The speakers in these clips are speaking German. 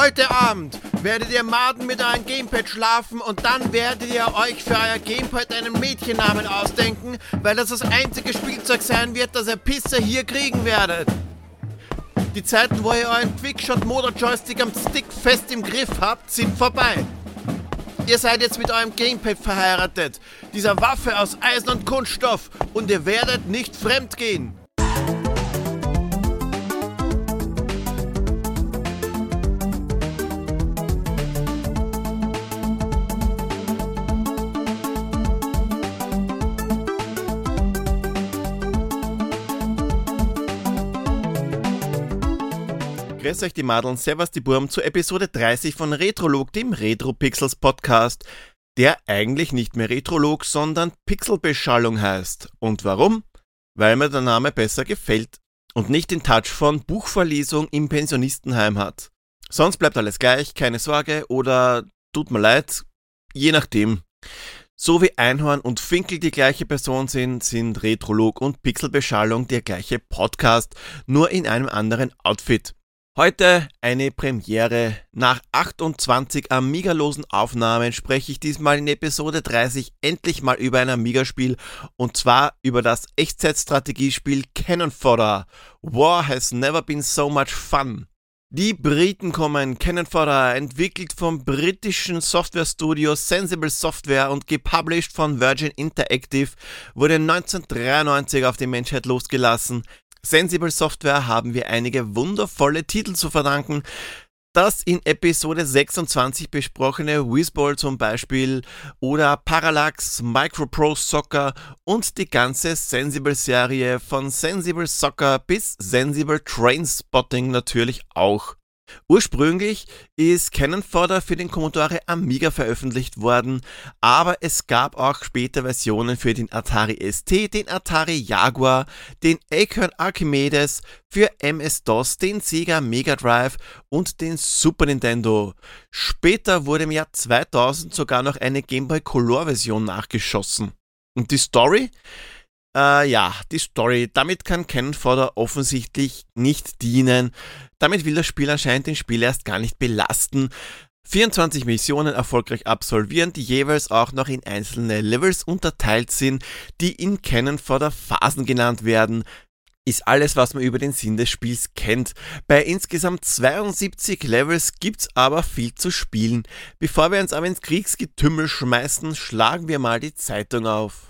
Heute Abend werdet ihr Maden mit eurem Gamepad schlafen und dann werdet ihr euch für euer Gamepad einen Mädchennamen ausdenken, weil das das einzige Spielzeug sein wird, das ihr Pisser hier kriegen werdet. Die Zeiten, wo ihr euren Quickshot Motor Joystick am Stick fest im Griff habt, sind vorbei. Ihr seid jetzt mit eurem Gamepad verheiratet, dieser Waffe aus Eisen und Kunststoff, und ihr werdet nicht fremd gehen. Grüß euch die Madeln, Servus die Burm zu Episode 30 von Retrolog, dem Retro Pixels Podcast, der eigentlich nicht mehr Retrolog, sondern Pixelbeschallung heißt. Und warum? Weil mir der Name besser gefällt und nicht den Touch von Buchverlesung im Pensionistenheim hat. Sonst bleibt alles gleich, keine Sorge oder tut mir leid, je nachdem. So wie Einhorn und Finkel die gleiche Person sind, sind Retrolog und Pixelbeschallung der gleiche Podcast, nur in einem anderen Outfit. Heute eine Premiere. Nach 28 Amiga-losen Aufnahmen spreche ich diesmal in Episode 30 endlich mal über ein Amiga-Spiel und zwar über das Echtzeitstrategiespiel Cannon Fodder. War has never been so much fun. Die Briten kommen, Cannon Fodder, entwickelt vom britischen Softwarestudio Sensible Software und gepublished von Virgin Interactive, wurde 1993 auf die Menschheit losgelassen. Sensible Software haben wir einige wundervolle Titel zu verdanken. Das in Episode 26 besprochene Whizball zum Beispiel oder Parallax, Micropro Soccer und die ganze Sensible-Serie von Sensible Soccer bis Sensible Trainspotting natürlich auch. Ursprünglich ist Canon Fodder für den Commodore Amiga veröffentlicht worden, aber es gab auch später Versionen für den Atari ST, den Atari Jaguar, den Acorn Archimedes, für MS-DOS, den Sega Mega Drive und den Super Nintendo. Später wurde im Jahr 2000 sogar noch eine Game Boy Color Version nachgeschossen. Und die Story? Äh, ja, die Story. Damit kann Canon Fodder offensichtlich nicht dienen. Damit will das Spiel anscheinend den Spieler erst gar nicht belasten. 24 Missionen erfolgreich absolvieren, die jeweils auch noch in einzelne Levels unterteilt sind, die in Canon Fodder Phasen genannt werden ist alles, was man über den Sinn des Spiels kennt. Bei insgesamt 72 Levels gibt's aber viel zu spielen. Bevor wir uns aber ins Kriegsgetümmel schmeißen, schlagen wir mal die Zeitung auf.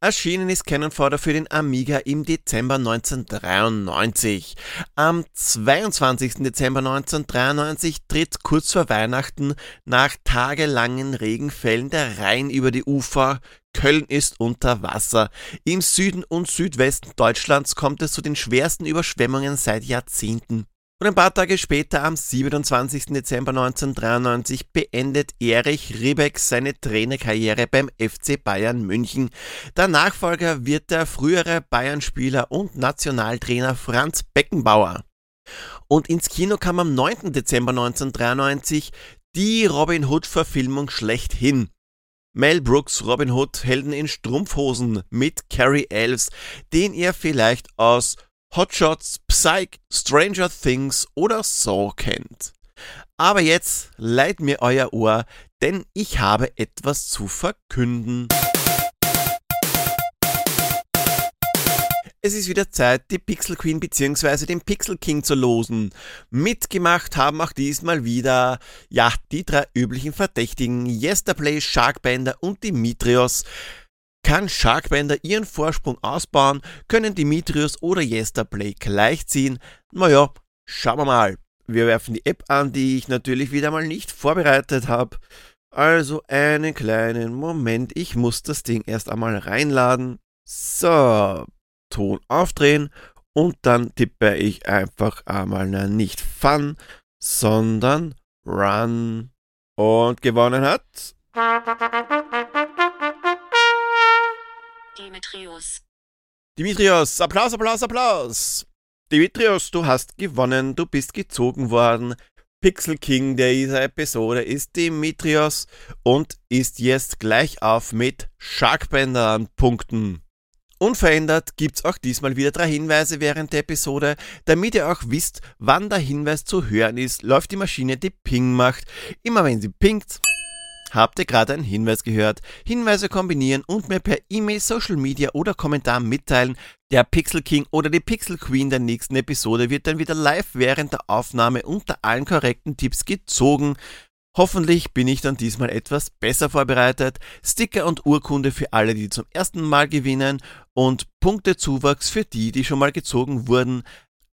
Erschienen ist Canon Fodder für den Amiga im Dezember 1993. Am 22. Dezember 1993 tritt kurz vor Weihnachten nach tagelangen Regenfällen der Rhein über die Ufer. Köln ist unter Wasser. Im Süden und Südwesten Deutschlands kommt es zu den schwersten Überschwemmungen seit Jahrzehnten. Und ein paar Tage später, am 27. Dezember 1993, beendet Erich Riebeck seine Trainerkarriere beim FC Bayern München. Der Nachfolger wird der frühere Bayern-Spieler und Nationaltrainer Franz Beckenbauer. Und ins Kino kam am 9. Dezember 1993 die Robin Hood-Verfilmung schlechthin. Mel Brooks Robin Hood Helden in Strumpfhosen mit Carrie Elves, den ihr vielleicht aus Hotshots, Psych, Stranger Things oder Saw kennt. Aber jetzt leiht mir euer Ohr, denn ich habe etwas zu verkünden. Es ist wieder Zeit, die Pixel Queen bzw. den Pixel King zu losen. Mitgemacht haben auch diesmal wieder, ja, die drei üblichen Verdächtigen, Yesterplay, Sharkbender und Dimitrios. Kann Sharkbender ihren Vorsprung ausbauen, können Dimitrios oder Yesterplay gleichziehen? Naja, schauen wir mal. Wir werfen die App an, die ich natürlich wieder mal nicht vorbereitet habe. Also einen kleinen Moment, ich muss das Ding erst einmal reinladen. So, Ton aufdrehen und dann tippe ich einfach einmal na, nicht Fun, sondern Run. Und gewonnen hat Dimitrios. Dimitrios, Applaus, Applaus, Applaus. Dimitrios, du hast gewonnen, du bist gezogen worden. Pixel King dieser Episode ist Dimitrios und ist jetzt gleich auf mit Sharkbender an Punkten. Unverändert gibt's auch diesmal wieder drei Hinweise während der Episode. Damit ihr auch wisst, wann der Hinweis zu hören ist, läuft die Maschine, die Ping macht. Immer wenn sie pingt, habt ihr gerade einen Hinweis gehört. Hinweise kombinieren und mir per E-Mail, Social Media oder Kommentar mitteilen. Der Pixel King oder die Pixel Queen der nächsten Episode wird dann wieder live während der Aufnahme unter allen korrekten Tipps gezogen. Hoffentlich bin ich dann diesmal etwas besser vorbereitet. Sticker und Urkunde für alle, die zum ersten Mal gewinnen und Punktezuwachs für die, die schon mal gezogen wurden.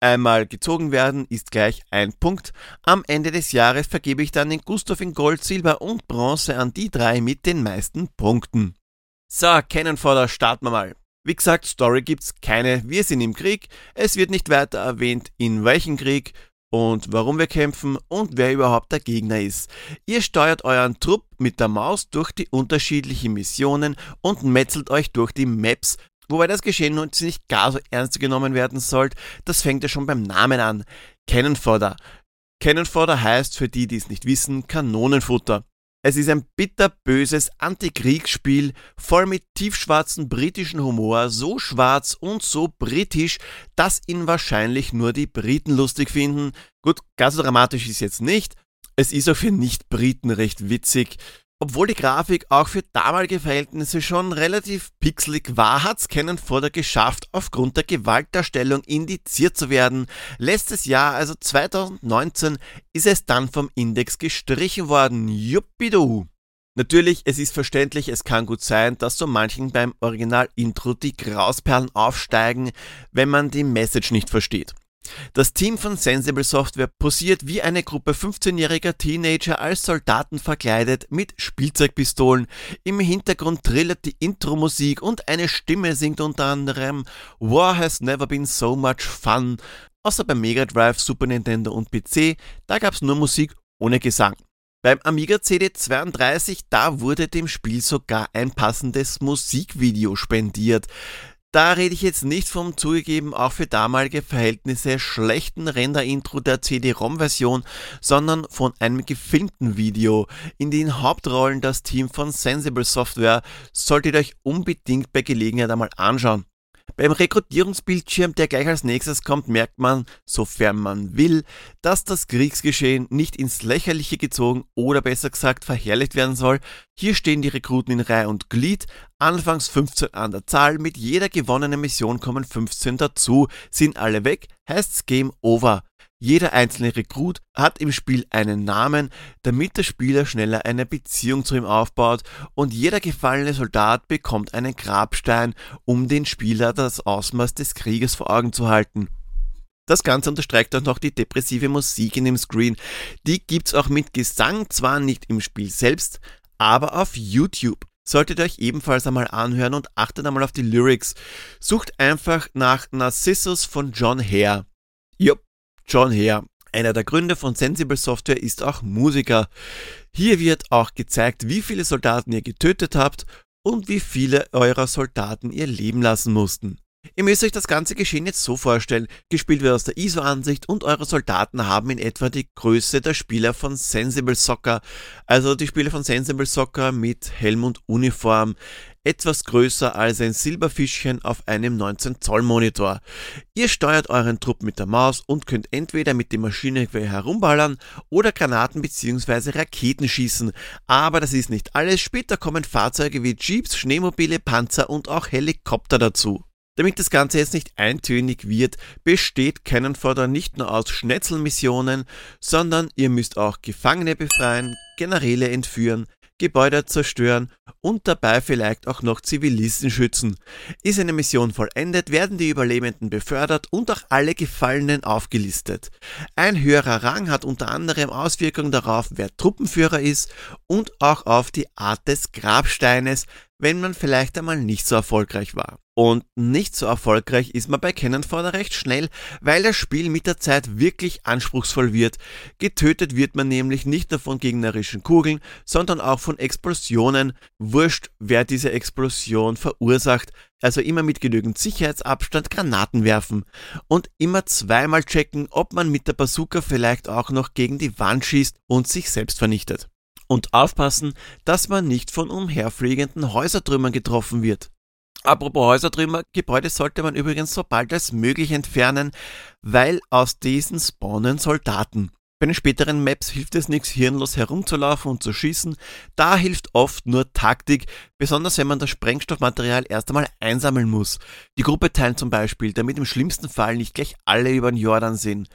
Einmal gezogen werden ist gleich ein Punkt. Am Ende des Jahres vergebe ich dann den Gustav in Gold, Silber und Bronze an die drei mit den meisten Punkten. So, Kennenfodder, starten wir mal. Wie gesagt, Story gibt's keine. Wir sind im Krieg. Es wird nicht weiter erwähnt, in welchem Krieg und warum wir kämpfen und wer überhaupt der Gegner ist. Ihr steuert euren Trupp mit der Maus durch die unterschiedlichen Missionen und metzelt euch durch die Maps, wobei das Geschehen nun nicht gar so ernst genommen werden soll, das fängt ja schon beim Namen an. Cannonfodder. Cannonfodder heißt für die, die es nicht wissen, Kanonenfutter. Es ist ein bitterböses Antikriegsspiel, voll mit tiefschwarzen britischen Humor, so schwarz und so britisch, dass ihn wahrscheinlich nur die Briten lustig finden. Gut, ganz so dramatisch ist jetzt nicht. Es ist auch für Nicht-Briten recht witzig. Obwohl die Grafik auch für damalige Verhältnisse schon relativ pixelig war, hat's Canon Fodder geschafft, aufgrund der Gewaltdarstellung indiziert zu werden. Letztes Jahr, also 2019, ist es dann vom Index gestrichen worden. Juppidu! Natürlich, es ist verständlich, es kann gut sein, dass so manchen beim Original-Intro die Grausperlen aufsteigen, wenn man die Message nicht versteht. Das Team von Sensible Software posiert wie eine Gruppe 15-jähriger Teenager als Soldaten verkleidet mit Spielzeugpistolen. Im Hintergrund trillert die Intro-Musik und eine Stimme singt unter anderem War has never been so much fun. Außer beim Mega Drive, Super Nintendo und PC, da gab's nur Musik ohne Gesang. Beim Amiga CD32, da wurde dem Spiel sogar ein passendes Musikvideo spendiert. Da rede ich jetzt nicht vom zugegeben auch für damalige Verhältnisse schlechten Render-Intro der CD-ROM-Version, sondern von einem gefilmten Video. In den Hauptrollen das Team von Sensible Software solltet ihr euch unbedingt bei Gelegenheit einmal anschauen. Beim Rekrutierungsbildschirm, der gleich als nächstes kommt, merkt man, sofern man will, dass das Kriegsgeschehen nicht ins Lächerliche gezogen oder besser gesagt verherrlicht werden soll. Hier stehen die Rekruten in Reihe und Glied, anfangs 15 an der Zahl, mit jeder gewonnenen Mission kommen 15 dazu, sind alle weg, heißt's Game Over. Jeder einzelne Rekrut hat im Spiel einen Namen, damit der Spieler schneller eine Beziehung zu ihm aufbaut und jeder gefallene Soldat bekommt einen Grabstein, um den Spieler das Ausmaß des Krieges vor Augen zu halten. Das Ganze unterstreicht auch noch die depressive Musik in dem Screen. Die gibt's auch mit Gesang, zwar nicht im Spiel selbst, aber auf YouTube. Solltet ihr euch ebenfalls einmal anhören und achtet einmal auf die Lyrics. Sucht einfach nach Narcissus von John Hare. Jupp, John Hare, einer der Gründer von Sensible Software, ist auch Musiker. Hier wird auch gezeigt, wie viele Soldaten ihr getötet habt und wie viele eurer Soldaten ihr Leben lassen mussten. Ihr müsst euch das ganze Geschehen jetzt so vorstellen, gespielt wird aus der ISO-Ansicht und eure Soldaten haben in etwa die Größe der Spieler von Sensible Soccer, also die Spieler von Sensible Soccer mit Helm und Uniform etwas größer als ein Silberfischchen auf einem 19 Zoll Monitor. Ihr steuert euren Trupp mit der Maus und könnt entweder mit dem Maschinengewehr herumballern oder Granaten bzw. Raketen schießen. Aber das ist nicht alles. Später kommen Fahrzeuge wie Jeeps, Schneemobile, Panzer und auch Helikopter dazu. Damit das Ganze jetzt nicht eintönig wird, besteht Cannonfodder nicht nur aus Schnetzelmissionen, sondern ihr müsst auch Gefangene befreien, Generäle entführen, Gebäude zerstören und dabei vielleicht auch noch Zivilisten schützen. Ist eine Mission vollendet, werden die Überlebenden befördert und auch alle Gefallenen aufgelistet. Ein höherer Rang hat unter anderem Auswirkungen darauf, wer Truppenführer ist und auch auf die Art des Grabsteines, wenn man vielleicht einmal nicht so erfolgreich war. Und nicht so erfolgreich ist man bei Cannonfodder recht schnell, weil das Spiel mit der Zeit wirklich anspruchsvoll wird. Getötet wird man nämlich nicht nur von gegnerischen Kugeln, sondern auch von Explosionen. Wurscht, wer diese Explosion verursacht. Also immer mit genügend Sicherheitsabstand Granaten werfen. Und immer zweimal checken, ob man mit der Bazooka vielleicht auch noch gegen die Wand schießt und sich selbst vernichtet. Und aufpassen, dass man nicht von umherfliegenden Häusertrümmern getroffen wird. Apropos Häusertrümmer, Gebäude sollte man übrigens so bald als möglich entfernen, weil aus diesen spawnen Soldaten. Bei den späteren Maps hilft es nichts, hirnlos herumzulaufen und zu schießen. Da hilft oft nur Taktik, besonders wenn man das Sprengstoffmaterial erst einmal einsammeln muss. Die Gruppe teilen zum Beispiel, damit im schlimmsten Fall nicht gleich alle über den Jordan sind.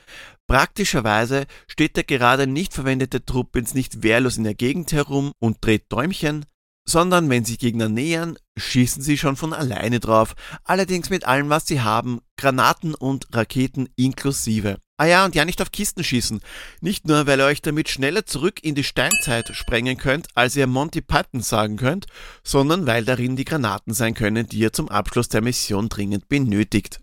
Praktischerweise steht der gerade nicht verwendete Trupp jetzt nicht wehrlos in der Gegend herum und dreht Däumchen, sondern wenn sich Gegner nähern, schießen sie schon von alleine drauf, allerdings mit allem, was sie haben, Granaten und Raketen inklusive. Ah ja, und ja nicht auf Kisten schießen. Nicht nur, weil ihr euch damit schneller zurück in die Steinzeit sprengen könnt, als ihr Monty Python sagen könnt, sondern weil darin die Granaten sein können, die ihr zum Abschluss der Mission dringend benötigt.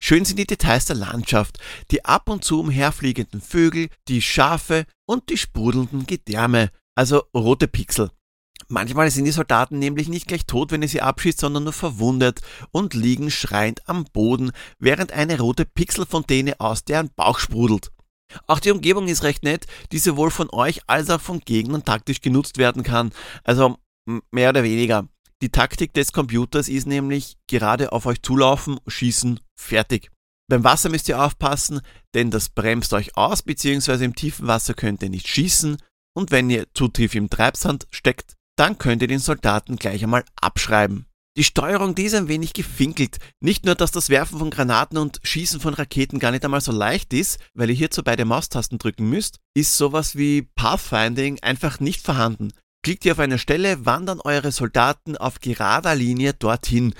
Schön sind die Details der Landschaft, die ab und zu umherfliegenden Vögel, die Schafe und die sprudelnden Gedärme, also rote Pixel. Manchmal sind die Soldaten nämlich nicht gleich tot, wenn ihr sie abschießt, sondern nur verwundet und liegen schreiend am Boden, während eine rote Pixelfontäne aus deren Bauch sprudelt. Auch die Umgebung ist recht nett, die sowohl von euch als auch von Gegnern taktisch genutzt werden kann. Also mehr oder weniger. Die Taktik des Computers ist nämlich gerade auf euch zulaufen, schießen, fertig. Beim Wasser müsst ihr aufpassen, denn das bremst euch aus, beziehungsweise im tiefen Wasser könnt ihr nicht schießen. Und wenn ihr zu tief im Treibsand steckt, dann könnt ihr den Soldaten gleich einmal abschreiben. Die Steuerung, die ist ein wenig gefinkelt. Nicht nur, dass das Werfen von Granaten und Schießen von Raketen gar nicht einmal so leicht ist, weil ihr hierzu beide Maustasten drücken müsst, ist sowas wie Pathfinding einfach nicht vorhanden. Klickt ihr auf eine Stelle, wandern eure Soldaten auf gerader Linie dorthin.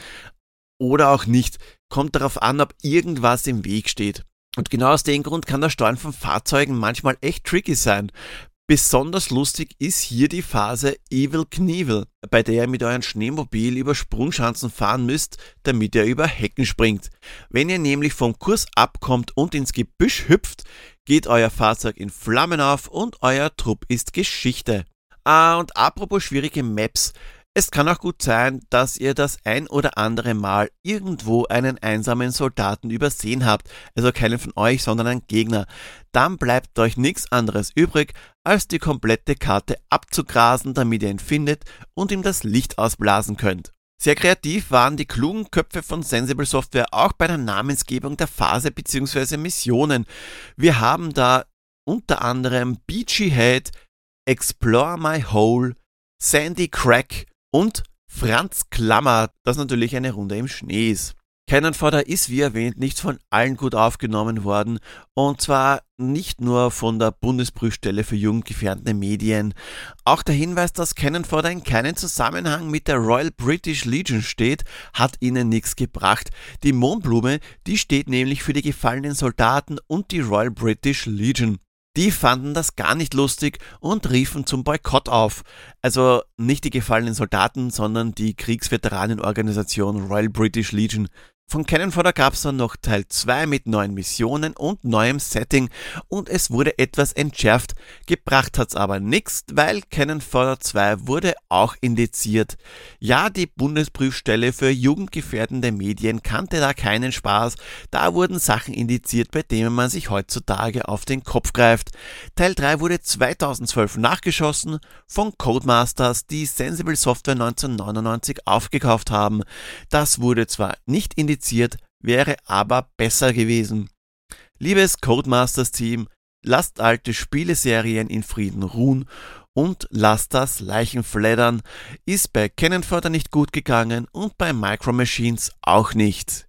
Oder auch nicht. Kommt darauf an, ob irgendwas im Weg steht. Und genau aus dem Grund kann das Steuern von Fahrzeugen manchmal echt tricky sein. Besonders lustig ist hier die Phase Evil Knievel, bei der ihr mit eurem Schneemobil über Sprungschanzen fahren müsst, damit ihr über Hecken springt. Wenn ihr nämlich vom Kurs abkommt und ins Gebüsch hüpft, geht euer Fahrzeug in Flammen auf und euer Trupp ist Geschichte. Ah, und apropos schwierige Maps. Es kann auch gut sein, dass ihr das ein oder andere Mal irgendwo einen einsamen Soldaten übersehen habt, also keinen von euch, sondern einen Gegner. Dann bleibt euch nichts anderes übrig, als die komplette Karte abzugrasen, damit ihr ihn findet und ihm das Licht ausblasen könnt. Sehr kreativ waren die klugen Köpfe von Sensible Software auch bei der Namensgebung der Phase bzw. Missionen. Wir haben da unter anderem Beachy Head, Explore My Hole, Sandy Crack und Franz Klammer, das natürlich eine Runde im Schnee ist. Cannonfodder ist, wie erwähnt, nicht von allen gut aufgenommen worden und zwar nicht nur von der Bundesprüfstelle für jugendgefährdende Medien. Auch der Hinweis, dass Cannonfodder in keinen Zusammenhang mit der Royal British Legion steht, hat ihnen nichts gebracht. Die Mohnblume, die steht nämlich für die gefallenen Soldaten und die Royal British Legion. Die fanden das gar nicht lustig und riefen zum Boykott auf. Also nicht die gefallenen Soldaten, sondern die Kriegsveteranenorganisation Royal British Legion. Von Cannon Fodder gab es dann noch Teil 2 mit neuen Missionen und neuem Setting und es wurde etwas entschärft. Gebracht hat's aber nichts, weil Cannon Fodder 2 wurde auch indiziert. Ja, die Bundesprüfstelle für jugendgefährdende Medien kannte da keinen Spaß. Da wurden Sachen indiziert, bei denen man sich heutzutage auf den Kopf greift. Teil 3 wurde 2012 nachgeschossen von Codemasters, die Sensible Software 1999 aufgekauft haben. Das wurde zwar nicht indiziert, kompliziert, wäre aber besser gewesen. Liebes Codemasters Team, lasst alte Spieleserien in Frieden ruhen und lasst das Leichen fleddern. Ist bei Cannonfodder nicht gut gegangen und bei Micro Machines auch nicht.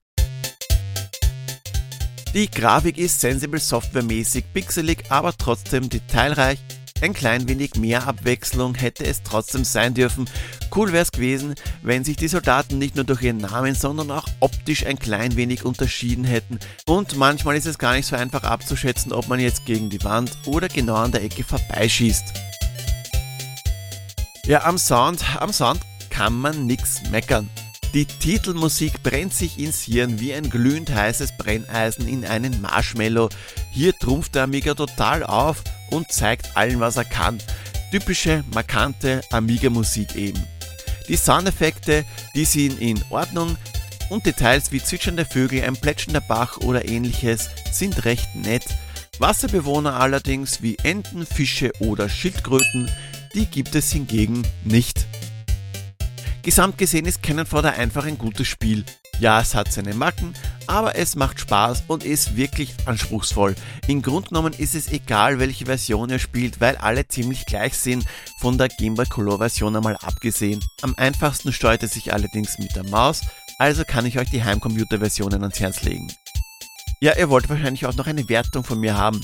Die Grafik ist Sensible Software mäßig pixelig, aber trotzdem detailreich ein klein wenig mehr Abwechslung hätte es trotzdem sein dürfen. Cool wäre es gewesen, wenn sich die Soldaten nicht nur durch ihren Namen, sondern auch optisch ein klein wenig unterschieden hätten. Und manchmal ist es gar nicht so einfach abzuschätzen, ob man jetzt gegen die Wand oder genau an der Ecke vorbeischießt. Ja, am Sound, am Sound kann man nichts meckern. Die Titelmusik brennt sich ins Hirn wie ein glühend heißes Brenneisen in einen Marshmallow. Hier trumpft der Amiga total auf und zeigt allen, was er kann. Typische, markante Amiga-Musik eben. Die Soundeffekte, die sind in Ordnung und Details wie zwitschernde Vögel, ein plätschender Bach oder ähnliches sind recht nett. Wasserbewohner allerdings wie Enten, Fische oder Schildkröten, die gibt es hingegen nicht. Gesamt gesehen ist Cannon Fodder einfach ein gutes Spiel. Ja, es hat seine Macken, aber es macht Spaß und ist wirklich anspruchsvoll. Im Grunde genommen ist es egal, welche Version ihr spielt, weil alle ziemlich gleich sind, von der Game Boy Color Version einmal abgesehen. Am einfachsten steuert es sich allerdings mit der Maus, also kann ich euch die Heimcomputer-Versionen ans Herz legen. Ja, ihr wollt wahrscheinlich auch noch eine Wertung von mir haben.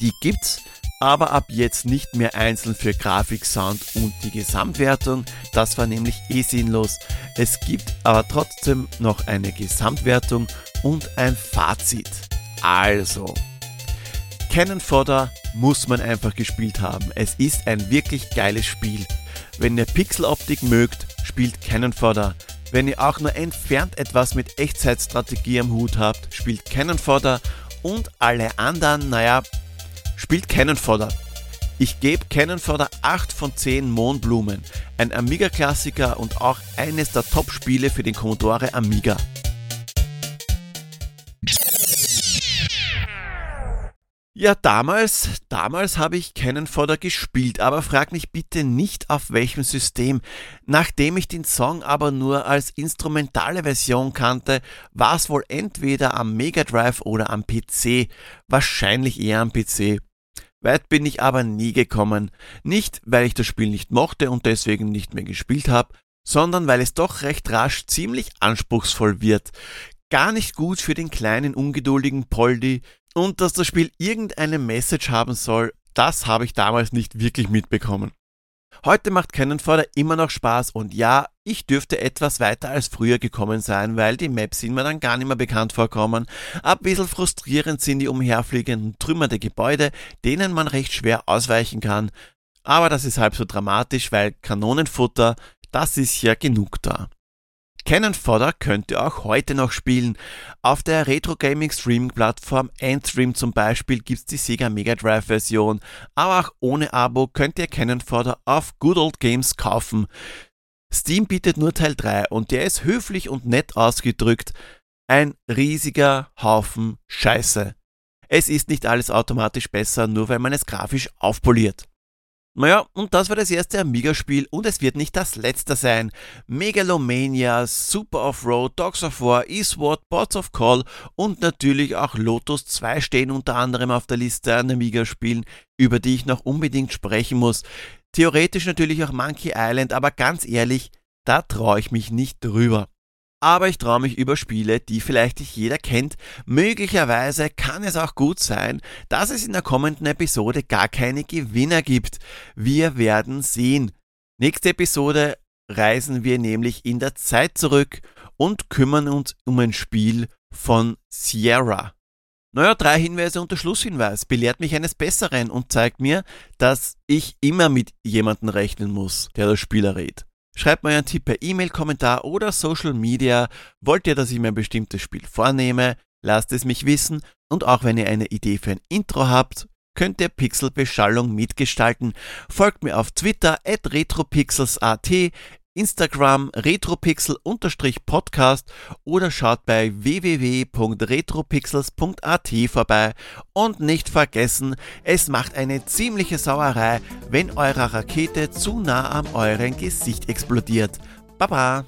Die gibt's, aber ab jetzt nicht mehr einzeln für Grafik, Sound und die Gesamtwertung. Das war nämlich eh sinnlos. Es gibt aber trotzdem noch eine Gesamtwertung und ein Fazit. Also, Cannon Fodder muss man einfach gespielt haben. Es ist ein wirklich geiles Spiel. Wenn ihr Pixeloptik mögt, spielt Cannon Fodder. Wenn ihr auch nur entfernt etwas mit Echtzeitstrategie am Hut habt, spielt Cannon Fodder und alle anderen, naja, spielt Cannon Fodder. Ich gebe Cannon Fodder 8 von 10 Mohnblumen. Ein Amiga-Klassiker und auch eines der Top-Spiele für den Commodore Amiga. Ja, damals, damals habe ich Cannon Fodder gespielt, aber frag mich bitte nicht auf welchem System. Nachdem ich den Song aber nur als instrumentale Version kannte, war es wohl entweder am Mega Drive oder am PC. Wahrscheinlich eher am PC. Weit bin ich aber nie gekommen. Nicht, weil ich das Spiel nicht mochte und deswegen nicht mehr gespielt habe, sondern weil es doch recht rasch ziemlich anspruchsvoll wird. Gar nicht gut für den kleinen ungeduldigen Poldi und dass das Spiel irgendeine Message haben soll, das habe ich damals nicht wirklich mitbekommen. Heute macht Cannon Fodder immer noch Spaß und ja, ich dürfte etwas weiter als früher gekommen sein, weil die Maps sind mir dann gar nicht mehr bekannt vorkommen. Ein bisschen frustrierend sind die umherfliegenden Trümmer der Gebäude, denen man recht schwer ausweichen kann. Aber das ist halb so dramatisch, weil Kanonenfutter, das ist ja genug da. Cannon Fodder könnt ihr auch heute noch spielen. Auf der Retro Gaming Streaming Plattform Endstream zum Beispiel gibt's die Sega Mega Drive Version, aber auch ohne Abo könnt ihr Cannon Fodder auf Good Old Games kaufen. Steam bietet nur Teil 3 und der ist höflich und nett ausgedrückt ein riesiger Haufen Scheiße. Es ist nicht alles automatisch besser, nur weil man es grafisch aufpoliert. Naja, und das war das erste Amiga-Spiel und es wird nicht das letzte sein. Megalomania, Super Off-Road, Dogs of War, Eastward, Bots of Call und natürlich auch Lotus 2 stehen unter anderem auf der Liste an Amiga-Spielen, über die ich noch unbedingt sprechen muss. Theoretisch natürlich auch Monkey Island, aber ganz ehrlich, da traue ich mich nicht drüber aber ich traue mich über Spiele, die vielleicht nicht jeder kennt. Möglicherweise kann es auch gut sein, dass es in der kommenden Episode gar keine Gewinner gibt. Wir werden sehen. Nächste Episode reisen wir nämlich in der Zeit zurück und kümmern uns um ein Spiel von Sierra. Naja, drei Hinweise und der Schlusshinweis belehrt mich eines Besseren und zeigt mir, dass ich immer mit jemandem rechnen muss, der das Spiel errät. Schreibt mir euren Tipp per E-Mail, Kommentar oder Social Media. Wollt ihr, dass ich mir ein bestimmtes Spiel vornehme? Lasst es mich wissen. Und auch wenn ihr eine Idee für ein Intro habt, könnt ihr Pixelbeschallung mitgestalten. Folgt mir auf Twitter at retropixels.at, Instagram retropixel-podcast oder schaut bei www.retropixels.at vorbei. Und nicht vergessen, es macht eine ziemliche Sauerei, wenn eure Rakete zu nah am euren Gesicht explodiert. Baba!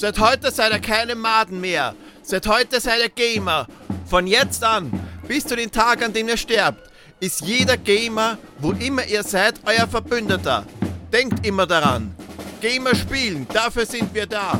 Seit heute seid ihr keine Maden mehr. Seit heute seid ihr Gamer. Von jetzt an, bis zu den Tag, an dem ihr sterbt, ist jeder Gamer, wo immer ihr seid, euer Verbündeter. Denkt immer daran. Gamer spielen, dafür sind wir da.